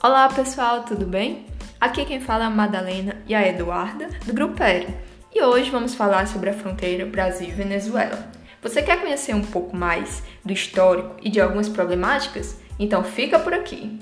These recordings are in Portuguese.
Olá pessoal, tudo bem? Aqui quem fala é a Madalena e a Eduarda, do Grupo Aéreo. E hoje vamos falar sobre a fronteira Brasil e Venezuela. Você quer conhecer um pouco mais do histórico e de algumas problemáticas? Então fica por aqui!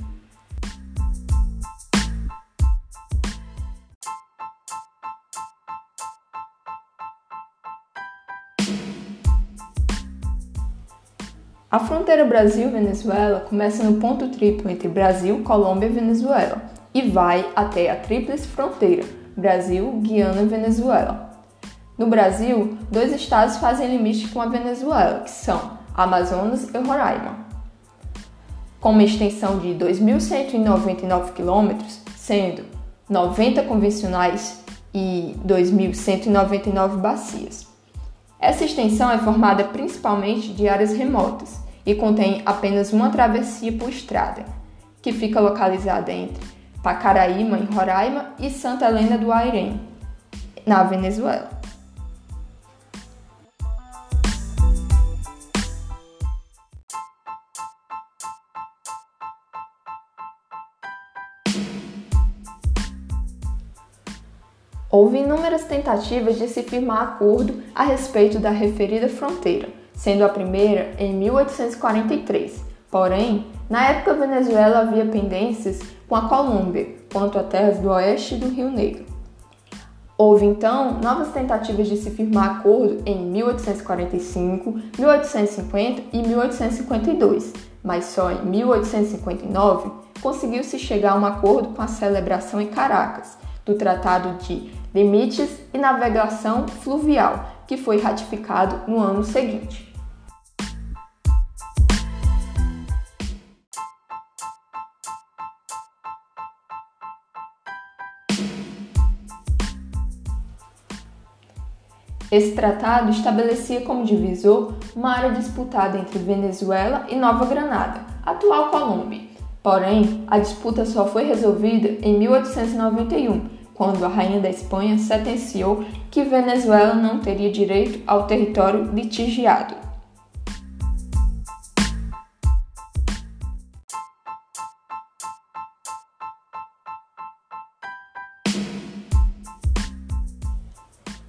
A fronteira Brasil-Venezuela começa no ponto triplo entre Brasil, Colômbia e Venezuela e vai até a tríplice fronteira Brasil, Guiana e Venezuela. No Brasil, dois estados fazem limite com a Venezuela, que são Amazonas e Roraima. Com uma extensão de 2.199 km, sendo 90 convencionais e 2.199 bacias. Essa extensão é formada principalmente de áreas remotas e contém apenas uma travessia por estrada, que fica localizada entre Pacaraíma, em Roraima, e Santa Helena do Airém, na Venezuela. Houve inúmeras tentativas de se firmar acordo a respeito da referida fronteira, sendo a primeira em 1843. Porém, na época Venezuela havia pendências com a Colômbia quanto a terras do oeste do Rio Negro. Houve então novas tentativas de se firmar acordo em 1845, 1850 e 1852, mas só em 1859 conseguiu-se chegar a um acordo com a celebração em Caracas do Tratado de Limites e Navegação Fluvial, que foi ratificado no ano seguinte. Esse tratado estabelecia como divisor uma área disputada entre Venezuela e Nova Granada, atual Colômbia. Porém, a disputa só foi resolvida em 1891, quando a rainha da Espanha sentenciou que Venezuela não teria direito ao território litigiado.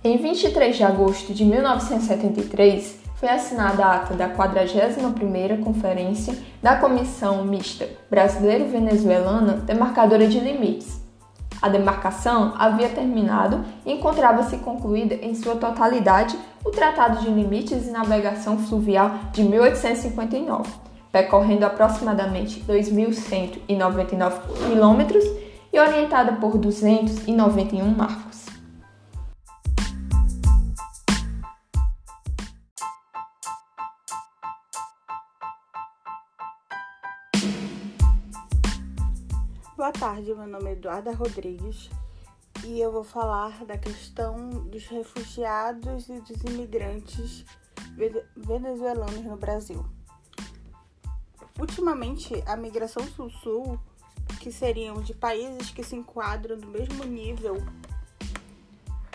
Em 23 de agosto de 1973, foi assinada a ata da 41ª Conferência da Comissão Mista Brasileiro-Venezuelana Demarcadora de Limites, a demarcação havia terminado e encontrava-se concluída em sua totalidade o Tratado de Limites e Navegação Fluvial de 1859, percorrendo aproximadamente 2.199 quilômetros e orientada por 291 marcos. Boa tarde, meu nome é Eduarda Rodrigues e eu vou falar da questão dos refugiados e dos imigrantes venezuelanos no Brasil. Ultimamente, a migração sul-sul, que seriam de países que se enquadram no mesmo nível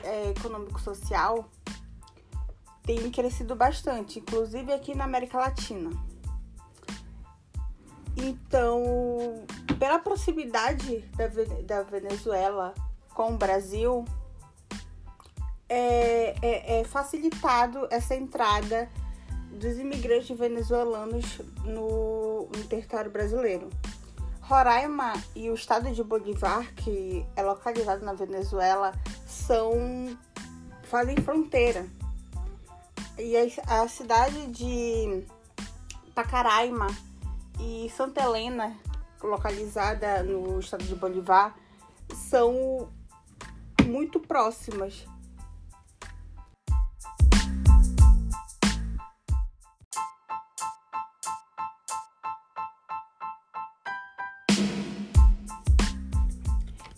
é, econômico-social, tem crescido bastante, inclusive aqui na América Latina. Então, pela proximidade da, da Venezuela com o Brasil, é, é, é, facilitado essa entrada dos imigrantes venezuelanos no, no, território brasileiro. Roraima e o estado de Bolivar, que é localizado na Venezuela, são fazem fronteira. E a, a cidade de Pacaraima e Santa Helena, localizada no estado de Bolivar, são muito próximas.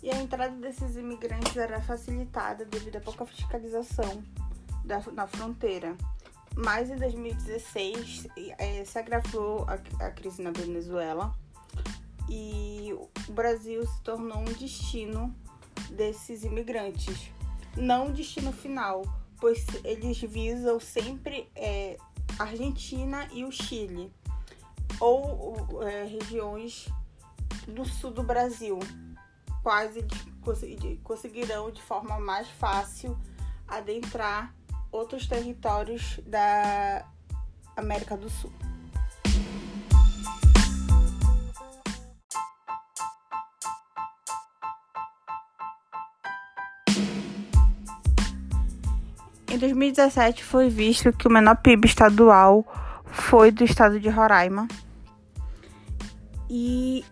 E a entrada desses imigrantes era facilitada devido à pouca fiscalização da, na fronteira. Mas em 2016 é, se agravou a, a crise na Venezuela e o Brasil se tornou um destino desses imigrantes. Não um destino final, pois eles visam sempre é, Argentina e o Chile, ou é, regiões do sul do Brasil, quais eles conseguirão de forma mais fácil adentrar outros territórios da América do Sul. Em 2017 foi visto que o menor PIB estadual foi do estado de Roraima e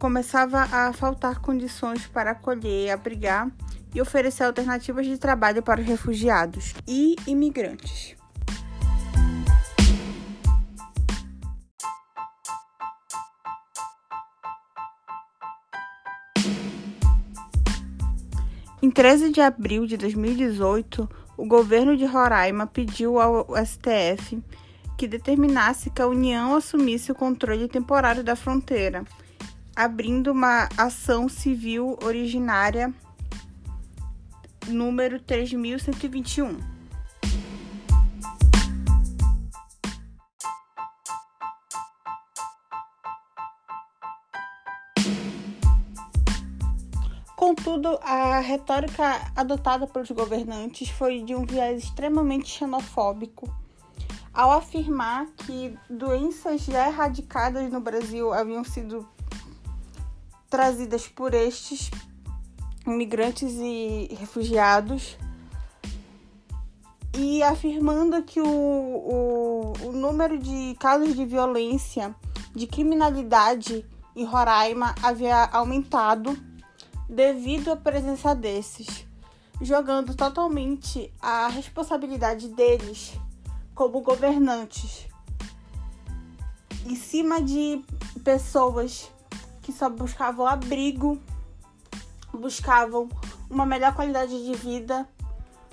começava a faltar condições para acolher, abrigar e oferecer alternativas de trabalho para os refugiados e imigrantes. Em 13 de abril de 2018, o governo de Roraima pediu ao STF que determinasse que a União assumisse o controle temporário da fronteira, abrindo uma ação civil originária número 3121. Contudo, a retórica adotada pelos governantes foi de um viés extremamente xenofóbico, ao afirmar que doenças já erradicadas no Brasil haviam sido trazidas por estes imigrantes e refugiados e afirmando que o, o, o número de casos de violência, de criminalidade em Roraima havia aumentado devido à presença desses, jogando totalmente a responsabilidade deles como governantes. Em cima de pessoas que só buscavam abrigo, buscavam uma melhor qualidade de vida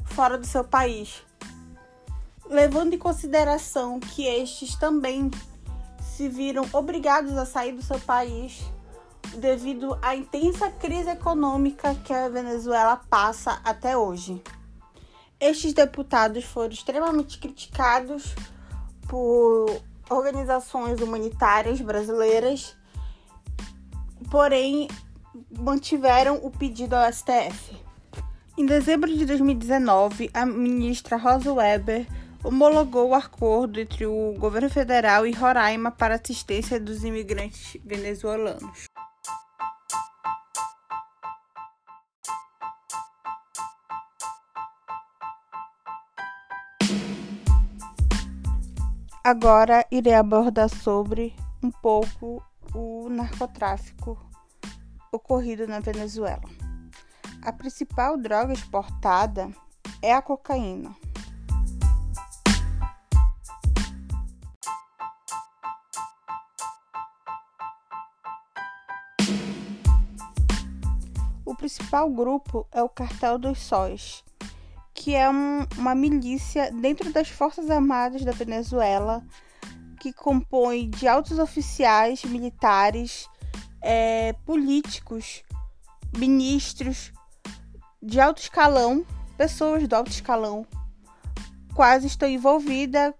fora do seu país. Levando em consideração que estes também se viram obrigados a sair do seu país devido à intensa crise econômica que a Venezuela passa até hoje. Estes deputados foram extremamente criticados por organizações humanitárias brasileiras, porém mantiveram o pedido ao STF. Em dezembro de 2019, a ministra Rosa Weber homologou o acordo entre o governo federal e Roraima para assistência dos imigrantes venezuelanos. Agora irei abordar sobre um pouco o narcotráfico ocorrido na Venezuela. A principal droga exportada é a cocaína. O principal grupo é o Cartel dos Sóis, que é um, uma milícia dentro das Forças Armadas da Venezuela, que compõe de altos oficiais militares, é, políticos, ministros de alto escalão, pessoas do alto escalão, quase estão envolvidas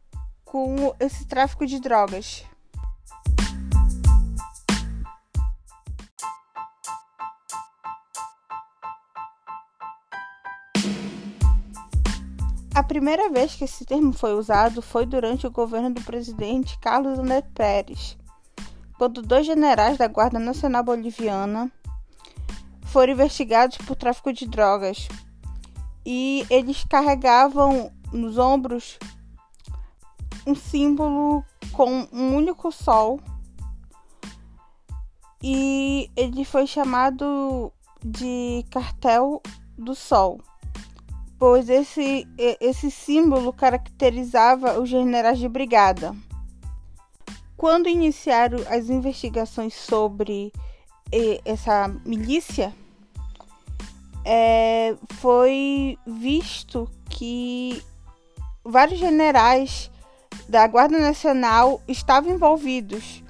com esse tráfico de drogas. A primeira vez que esse termo foi usado foi durante o governo do presidente Carlos André Pérez, quando dois generais da Guarda Nacional Boliviana foram investigados por tráfico de drogas e eles carregavam nos ombros um símbolo com um único sol e ele foi chamado de cartel do sol pois esse, esse símbolo caracterizava os generais de brigada. Quando iniciaram as investigações sobre essa milícia, é, foi visto que vários generais da Guarda Nacional estavam envolvidos.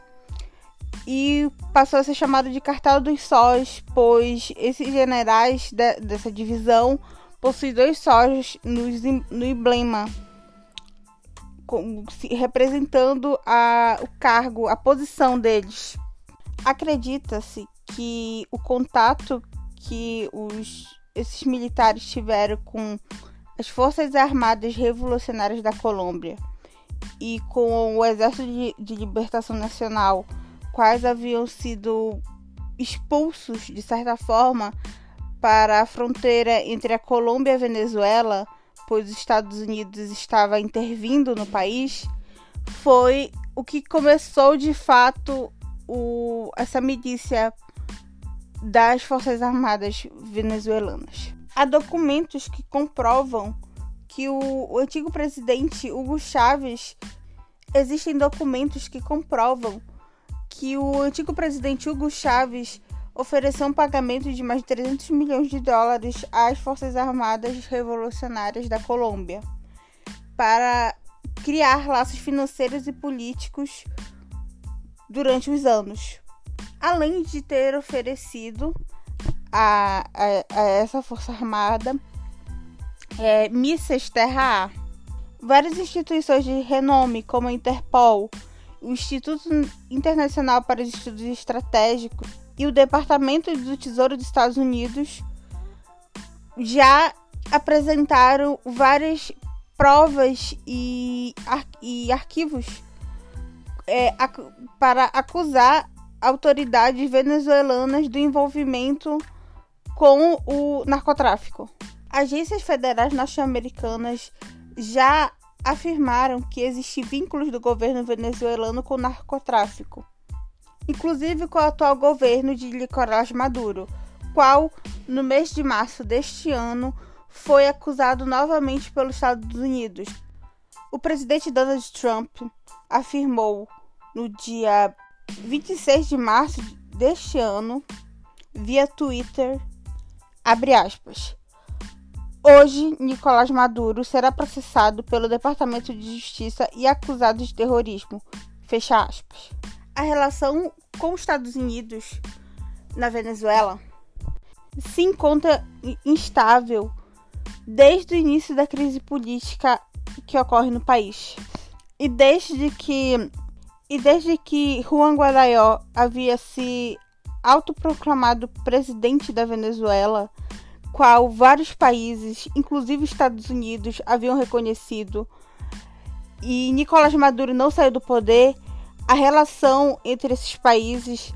E passou a ser chamado de Cartel dos Sóis, pois esses generais de, dessa divisão possui dois sóis no, no emblema, representando a, o cargo, a posição deles. Acredita-se que o contato que os, esses militares tiveram com as Forças Armadas Revolucionárias da Colômbia e com o Exército de, de Libertação Nacional, quais haviam sido expulsos, de certa forma, para a fronteira entre a Colômbia e a Venezuela, pois os Estados Unidos estava intervindo no país, foi o que começou de fato o, essa milícia das Forças Armadas venezuelanas. Há documentos que comprovam que o, o antigo presidente Hugo Chávez existem documentos que comprovam que o antigo presidente Hugo Chávez ofereceu um pagamento de mais de 300 milhões de dólares às Forças Armadas Revolucionárias da Colômbia para criar laços financeiros e políticos durante os anos. Além de ter oferecido a, a, a essa Força Armada é, mísseis terra-ar. Várias instituições de renome, como a Interpol, o Instituto Internacional para os Estudos Estratégicos e o Departamento do Tesouro dos Estados Unidos já apresentaram várias provas e, ar e arquivos é, ac para acusar autoridades venezuelanas do envolvimento com o narcotráfico. Agências federais norte-americanas já afirmaram que existem vínculos do governo venezuelano com o narcotráfico inclusive com o atual governo de Nicolás Maduro, qual, no mês de março deste ano, foi acusado novamente pelos Estados Unidos. O presidente Donald Trump afirmou no dia 26 de março deste ano, via Twitter, abre aspas, Hoje, Nicolás Maduro será processado pelo Departamento de Justiça e acusado de terrorismo. Fecha aspas a relação com os Estados Unidos na Venezuela se encontra instável desde o início da crise política que ocorre no país. E desde que e desde que Juan Guaidó havia se autoproclamado presidente da Venezuela, qual vários países, inclusive Estados Unidos, haviam reconhecido, e Nicolás Maduro não saiu do poder, a relação entre esses países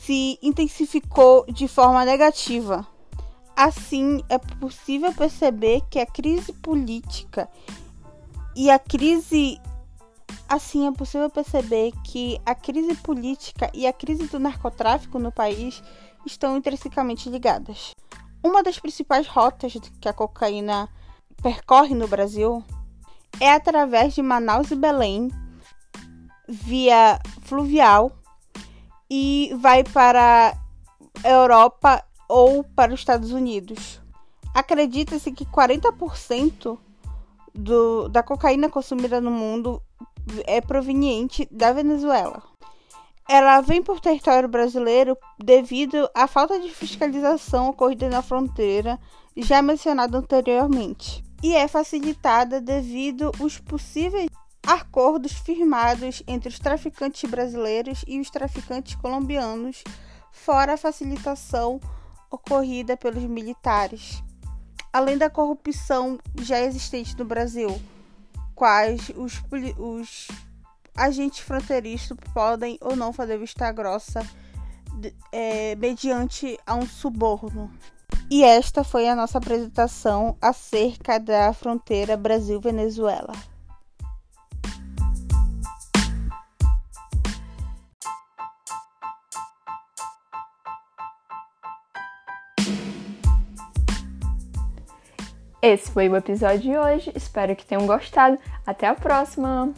se intensificou de forma negativa. Assim, é possível perceber que a crise política e a crise assim é possível perceber que a crise política e a crise do narcotráfico no país estão intrinsecamente ligadas. Uma das principais rotas que a cocaína percorre no Brasil é através de Manaus e Belém, via fluvial e vai para a Europa ou para os Estados Unidos. Acredita-se que 40% do, da cocaína consumida no mundo é proveniente da Venezuela. Ela vem por território brasileiro devido à falta de fiscalização ocorrida na fronteira, já mencionada anteriormente, e é facilitada devido aos possíveis acordos firmados entre os traficantes brasileiros e os traficantes colombianos, fora a facilitação ocorrida pelos militares. Além da corrupção já existente no Brasil, quais os, os agentes fronteiriços podem ou não fazer vista grossa é, mediante a um suborno. E esta foi a nossa apresentação acerca da fronteira Brasil-Venezuela. Esse foi o episódio de hoje. Espero que tenham gostado. Até a próxima!